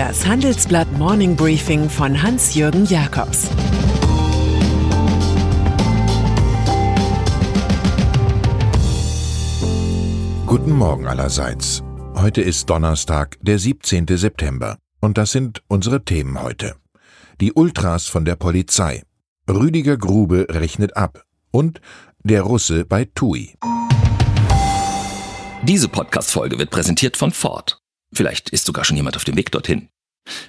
Das Handelsblatt Morning Briefing von Hans-Jürgen Jakobs Guten Morgen allerseits. Heute ist Donnerstag, der 17. September. Und das sind unsere Themen heute. Die Ultras von der Polizei. Rüdiger Grube rechnet ab. Und der Russe bei TUI. Diese Podcast-Folge wird präsentiert von Ford. Vielleicht ist sogar schon jemand auf dem Weg dorthin.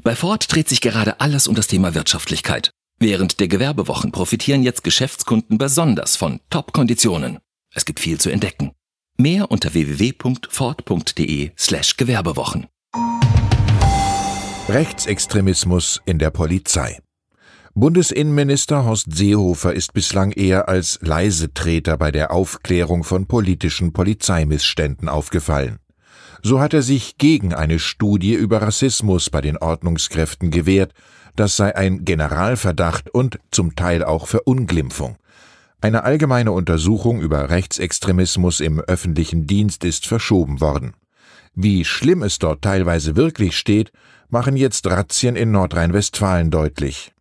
Bei Ford dreht sich gerade alles um das Thema Wirtschaftlichkeit. Während der Gewerbewochen profitieren jetzt Geschäftskunden besonders von Top-Konditionen. Es gibt viel zu entdecken. Mehr unter www.ford.de slash Gewerbewochen. Rechtsextremismus in der Polizei. Bundesinnenminister Horst Seehofer ist bislang eher als Leisetreter bei der Aufklärung von politischen Polizeimissständen aufgefallen. So hat er sich gegen eine Studie über Rassismus bei den Ordnungskräften gewehrt, das sei ein Generalverdacht und zum Teil auch Verunglimpfung. Eine allgemeine Untersuchung über Rechtsextremismus im öffentlichen Dienst ist verschoben worden. Wie schlimm es dort teilweise wirklich steht, machen jetzt Razzien in Nordrhein-Westfalen deutlich.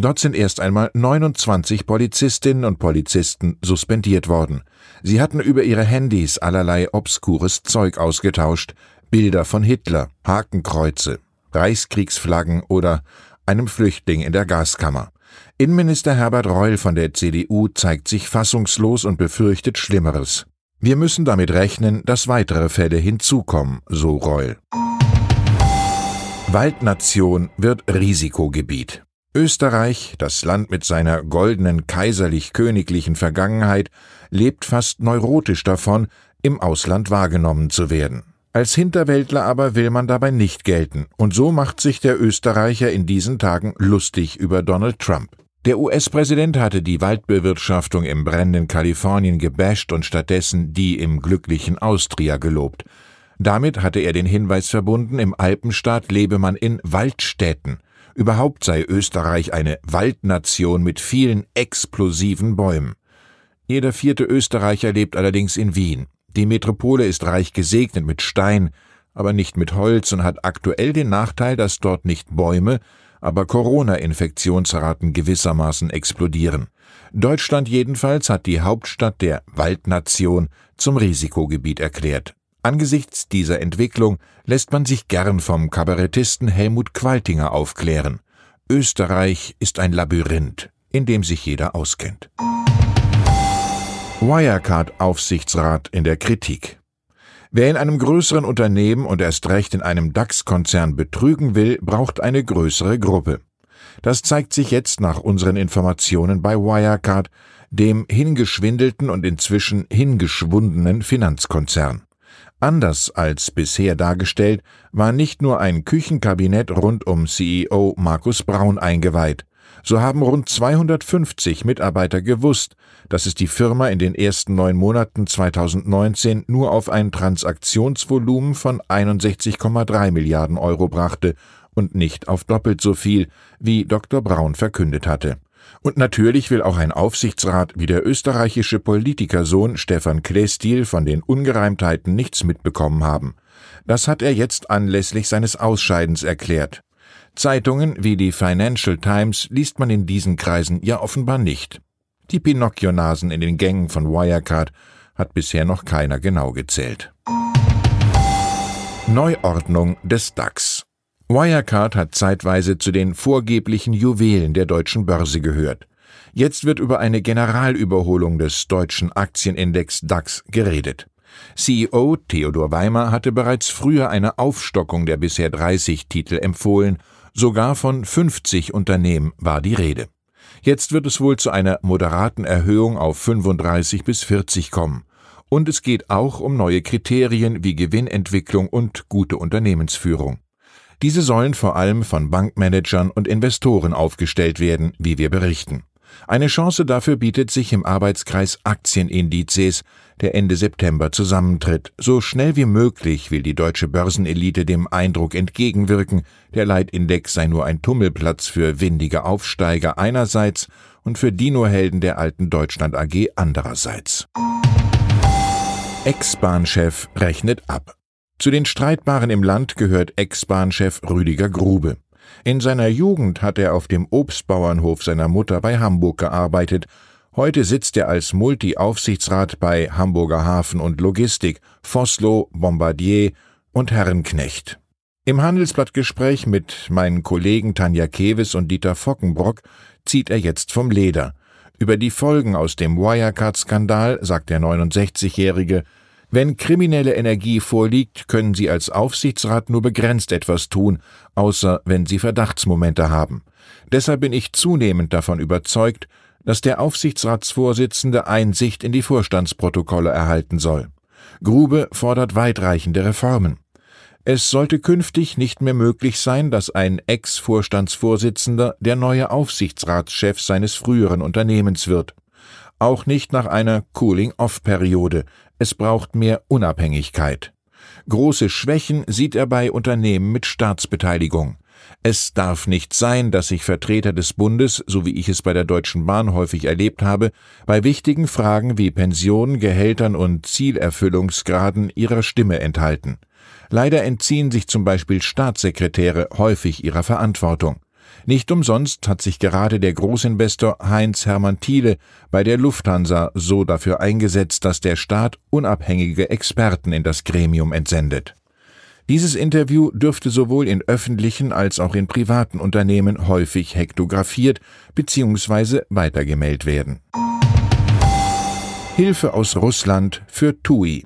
Dort sind erst einmal 29 Polizistinnen und Polizisten suspendiert worden. Sie hatten über ihre Handys allerlei obskures Zeug ausgetauscht, Bilder von Hitler, Hakenkreuze, Reichskriegsflaggen oder einem Flüchtling in der Gaskammer. Innenminister Herbert Reul von der CDU zeigt sich fassungslos und befürchtet Schlimmeres. Wir müssen damit rechnen, dass weitere Fälle hinzukommen, so Reul. Waldnation wird Risikogebiet. Österreich, das Land mit seiner goldenen kaiserlich-königlichen Vergangenheit, lebt fast neurotisch davon, im Ausland wahrgenommen zu werden. Als Hinterwäldler aber will man dabei nicht gelten, und so macht sich der Österreicher in diesen Tagen lustig über Donald Trump. Der US-Präsident hatte die Waldbewirtschaftung im brennenden Kalifornien gebasht und stattdessen die im glücklichen Austria gelobt. Damit hatte er den Hinweis verbunden, im Alpenstaat lebe man in Waldstädten, Überhaupt sei Österreich eine Waldnation mit vielen explosiven Bäumen. Jeder vierte Österreicher lebt allerdings in Wien. Die Metropole ist reich gesegnet mit Stein, aber nicht mit Holz und hat aktuell den Nachteil, dass dort nicht Bäume, aber Corona-Infektionsraten gewissermaßen explodieren. Deutschland jedenfalls hat die Hauptstadt der Waldnation zum Risikogebiet erklärt. Angesichts dieser Entwicklung lässt man sich gern vom Kabarettisten Helmut Qualtinger aufklären. Österreich ist ein Labyrinth, in dem sich jeder auskennt. Wirecard-Aufsichtsrat in der Kritik. Wer in einem größeren Unternehmen und erst recht in einem DAX-Konzern betrügen will, braucht eine größere Gruppe. Das zeigt sich jetzt nach unseren Informationen bei Wirecard, dem hingeschwindelten und inzwischen hingeschwundenen Finanzkonzern. Anders als bisher dargestellt, war nicht nur ein Küchenkabinett rund um CEO Markus Braun eingeweiht. So haben rund 250 Mitarbeiter gewusst, dass es die Firma in den ersten neun Monaten 2019 nur auf ein Transaktionsvolumen von 61,3 Milliarden Euro brachte und nicht auf doppelt so viel, wie Dr. Braun verkündet hatte. Und natürlich will auch ein Aufsichtsrat wie der österreichische Politikersohn Stefan Klestil von den Ungereimtheiten nichts mitbekommen haben. Das hat er jetzt anlässlich seines Ausscheidens erklärt. Zeitungen wie die Financial Times liest man in diesen Kreisen ja offenbar nicht. Die Pinocchio-Nasen in den Gängen von Wirecard hat bisher noch keiner genau gezählt. Neuordnung des DAX Wirecard hat zeitweise zu den vorgeblichen Juwelen der deutschen Börse gehört. Jetzt wird über eine Generalüberholung des deutschen Aktienindex DAX geredet. CEO Theodor Weimer hatte bereits früher eine Aufstockung der bisher 30 Titel empfohlen, sogar von 50 Unternehmen war die Rede. Jetzt wird es wohl zu einer moderaten Erhöhung auf 35 bis 40 kommen. Und es geht auch um neue Kriterien wie Gewinnentwicklung und gute Unternehmensführung. Diese sollen vor allem von Bankmanagern und Investoren aufgestellt werden, wie wir berichten. Eine Chance dafür bietet sich im Arbeitskreis Aktienindizes, der Ende September zusammentritt. So schnell wie möglich will die deutsche Börsenelite dem Eindruck entgegenwirken, der Leitindex sei nur ein Tummelplatz für windige Aufsteiger einerseits und für Dinohelden der alten Deutschland AG andererseits. Ex-Bahnchef rechnet ab. Zu den Streitbaren im Land gehört Ex-Bahnchef Rüdiger Grube. In seiner Jugend hat er auf dem Obstbauernhof seiner Mutter bei Hamburg gearbeitet. Heute sitzt er als Multi-Aufsichtsrat bei Hamburger Hafen und Logistik, Vossloh, Bombardier und Herrenknecht. Im Handelsblattgespräch mit meinen Kollegen Tanja Kewes und Dieter Fockenbrock zieht er jetzt vom Leder. Über die Folgen aus dem Wirecard-Skandal sagt der 69-Jährige, wenn kriminelle Energie vorliegt, können Sie als Aufsichtsrat nur begrenzt etwas tun, außer wenn Sie Verdachtsmomente haben. Deshalb bin ich zunehmend davon überzeugt, dass der Aufsichtsratsvorsitzende Einsicht in die Vorstandsprotokolle erhalten soll. Grube fordert weitreichende Reformen. Es sollte künftig nicht mehr möglich sein, dass ein Ex-Vorstandsvorsitzender der neue Aufsichtsratschef seines früheren Unternehmens wird. Auch nicht nach einer Cooling-off-Periode, es braucht mehr Unabhängigkeit. Große Schwächen sieht er bei Unternehmen mit Staatsbeteiligung. Es darf nicht sein, dass sich Vertreter des Bundes, so wie ich es bei der Deutschen Bahn häufig erlebt habe, bei wichtigen Fragen wie Pensionen, Gehältern und Zielerfüllungsgraden ihrer Stimme enthalten. Leider entziehen sich zum Beispiel Staatssekretäre häufig ihrer Verantwortung. Nicht umsonst hat sich gerade der Großinvestor Heinz Hermann Thiele bei der Lufthansa so dafür eingesetzt, dass der Staat unabhängige Experten in das Gremium entsendet. Dieses Interview dürfte sowohl in öffentlichen als auch in privaten Unternehmen häufig hektografiert bzw. weitergemeldet werden. Hilfe aus Russland für TUI.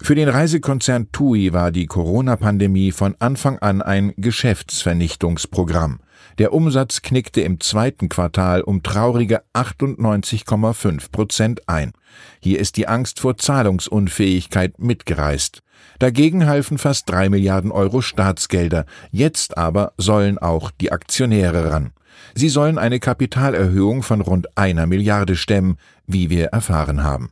Für den Reisekonzern TUI war die Corona-Pandemie von Anfang an ein Geschäftsvernichtungsprogramm. Der Umsatz knickte im zweiten Quartal um traurige 98,5 Prozent ein. Hier ist die Angst vor Zahlungsunfähigkeit mitgereist. Dagegen halfen fast drei Milliarden Euro Staatsgelder. Jetzt aber sollen auch die Aktionäre ran. Sie sollen eine Kapitalerhöhung von rund einer Milliarde stemmen, wie wir erfahren haben.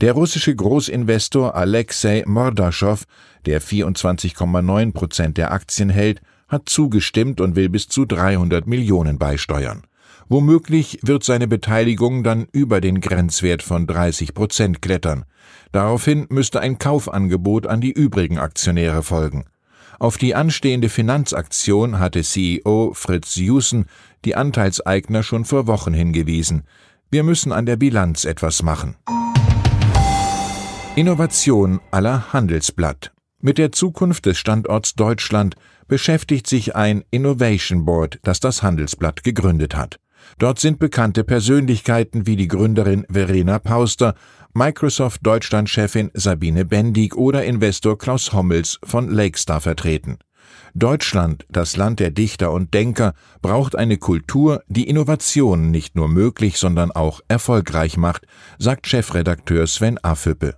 Der russische Großinvestor Alexei Mordaschow, der 24,9 Prozent der Aktien hält, hat zugestimmt und will bis zu 300 Millionen beisteuern. Womöglich wird seine Beteiligung dann über den Grenzwert von 30 Prozent klettern. Daraufhin müsste ein Kaufangebot an die übrigen Aktionäre folgen. Auf die anstehende Finanzaktion hatte CEO Fritz Jussen die Anteilseigner schon vor Wochen hingewiesen. Wir müssen an der Bilanz etwas machen. Innovation aller Handelsblatt. Mit der Zukunft des Standorts Deutschland beschäftigt sich ein Innovation Board, das das Handelsblatt gegründet hat. Dort sind bekannte Persönlichkeiten wie die Gründerin Verena Pauster, Microsoft Deutschland-Chefin Sabine Bendig oder Investor Klaus Hommels von Lakestar vertreten. Deutschland, das Land der Dichter und Denker, braucht eine Kultur, die Innovationen nicht nur möglich, sondern auch erfolgreich macht, sagt Chefredakteur Sven Affüppe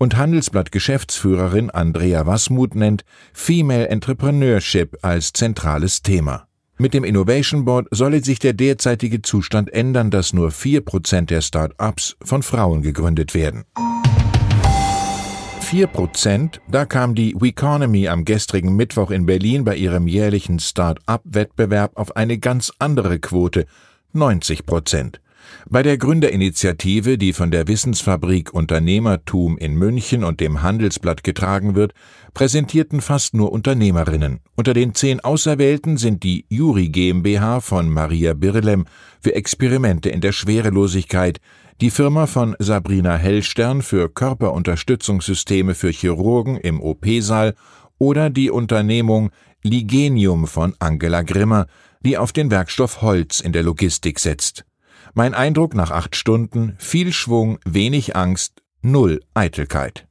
und Handelsblatt-Geschäftsführerin Andrea Wasmuth nennt Female Entrepreneurship als zentrales Thema. Mit dem Innovation Board solle sich der derzeitige Zustand ändern, dass nur vier Prozent der Start-ups von Frauen gegründet werden. Vier Prozent, da kam die Weconomy am gestrigen Mittwoch in Berlin bei ihrem jährlichen Start-up-Wettbewerb auf eine ganz andere Quote, 90 Prozent. Bei der Gründerinitiative, die von der Wissensfabrik Unternehmertum in München und dem Handelsblatt getragen wird, präsentierten fast nur Unternehmerinnen. Unter den zehn Auserwählten sind die Juri GmbH von Maria Birlem für Experimente in der Schwerelosigkeit, die Firma von Sabrina Hellstern für Körperunterstützungssysteme für Chirurgen im OP-Saal oder die Unternehmung Ligenium von Angela Grimmer, die auf den Werkstoff Holz in der Logistik setzt. Mein Eindruck nach acht Stunden, viel Schwung, wenig Angst, null Eitelkeit.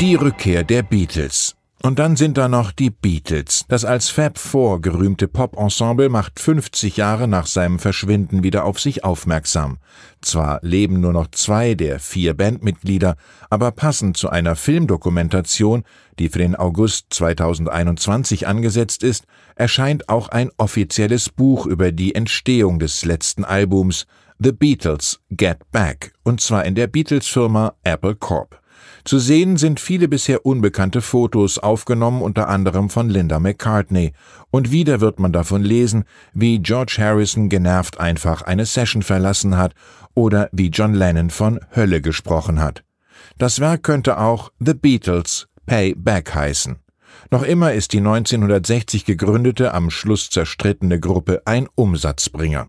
Die Rückkehr der Beatles. Und dann sind da noch die Beatles. Das als Fab Four gerühmte Pop-Ensemble macht 50 Jahre nach seinem Verschwinden wieder auf sich aufmerksam. Zwar leben nur noch zwei der vier Bandmitglieder, aber passend zu einer Filmdokumentation, die für den August 2021 angesetzt ist, erscheint auch ein offizielles Buch über die Entstehung des letzten Albums The Beatles Get Back, und zwar in der Beatles-Firma Apple Corp. Zu sehen sind viele bisher unbekannte Fotos, aufgenommen unter anderem von Linda McCartney. Und wieder wird man davon lesen, wie George Harrison genervt einfach eine Session verlassen hat oder wie John Lennon von Hölle gesprochen hat. Das Werk könnte auch The Beatles Pay Back heißen. Noch immer ist die 1960 gegründete, am Schluss zerstrittene Gruppe ein Umsatzbringer.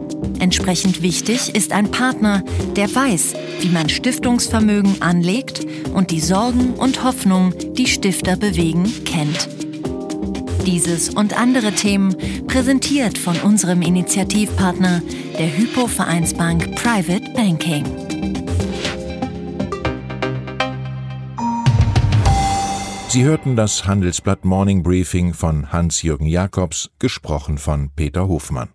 Entsprechend wichtig ist ein Partner, der weiß, wie man Stiftungsvermögen anlegt und die Sorgen und Hoffnungen, die Stifter bewegen, kennt. Dieses und andere Themen präsentiert von unserem Initiativpartner, der Hypo Vereinsbank Private Banking. Sie hörten das Handelsblatt Morning Briefing von Hans-Jürgen Jakobs, gesprochen von Peter Hofmann.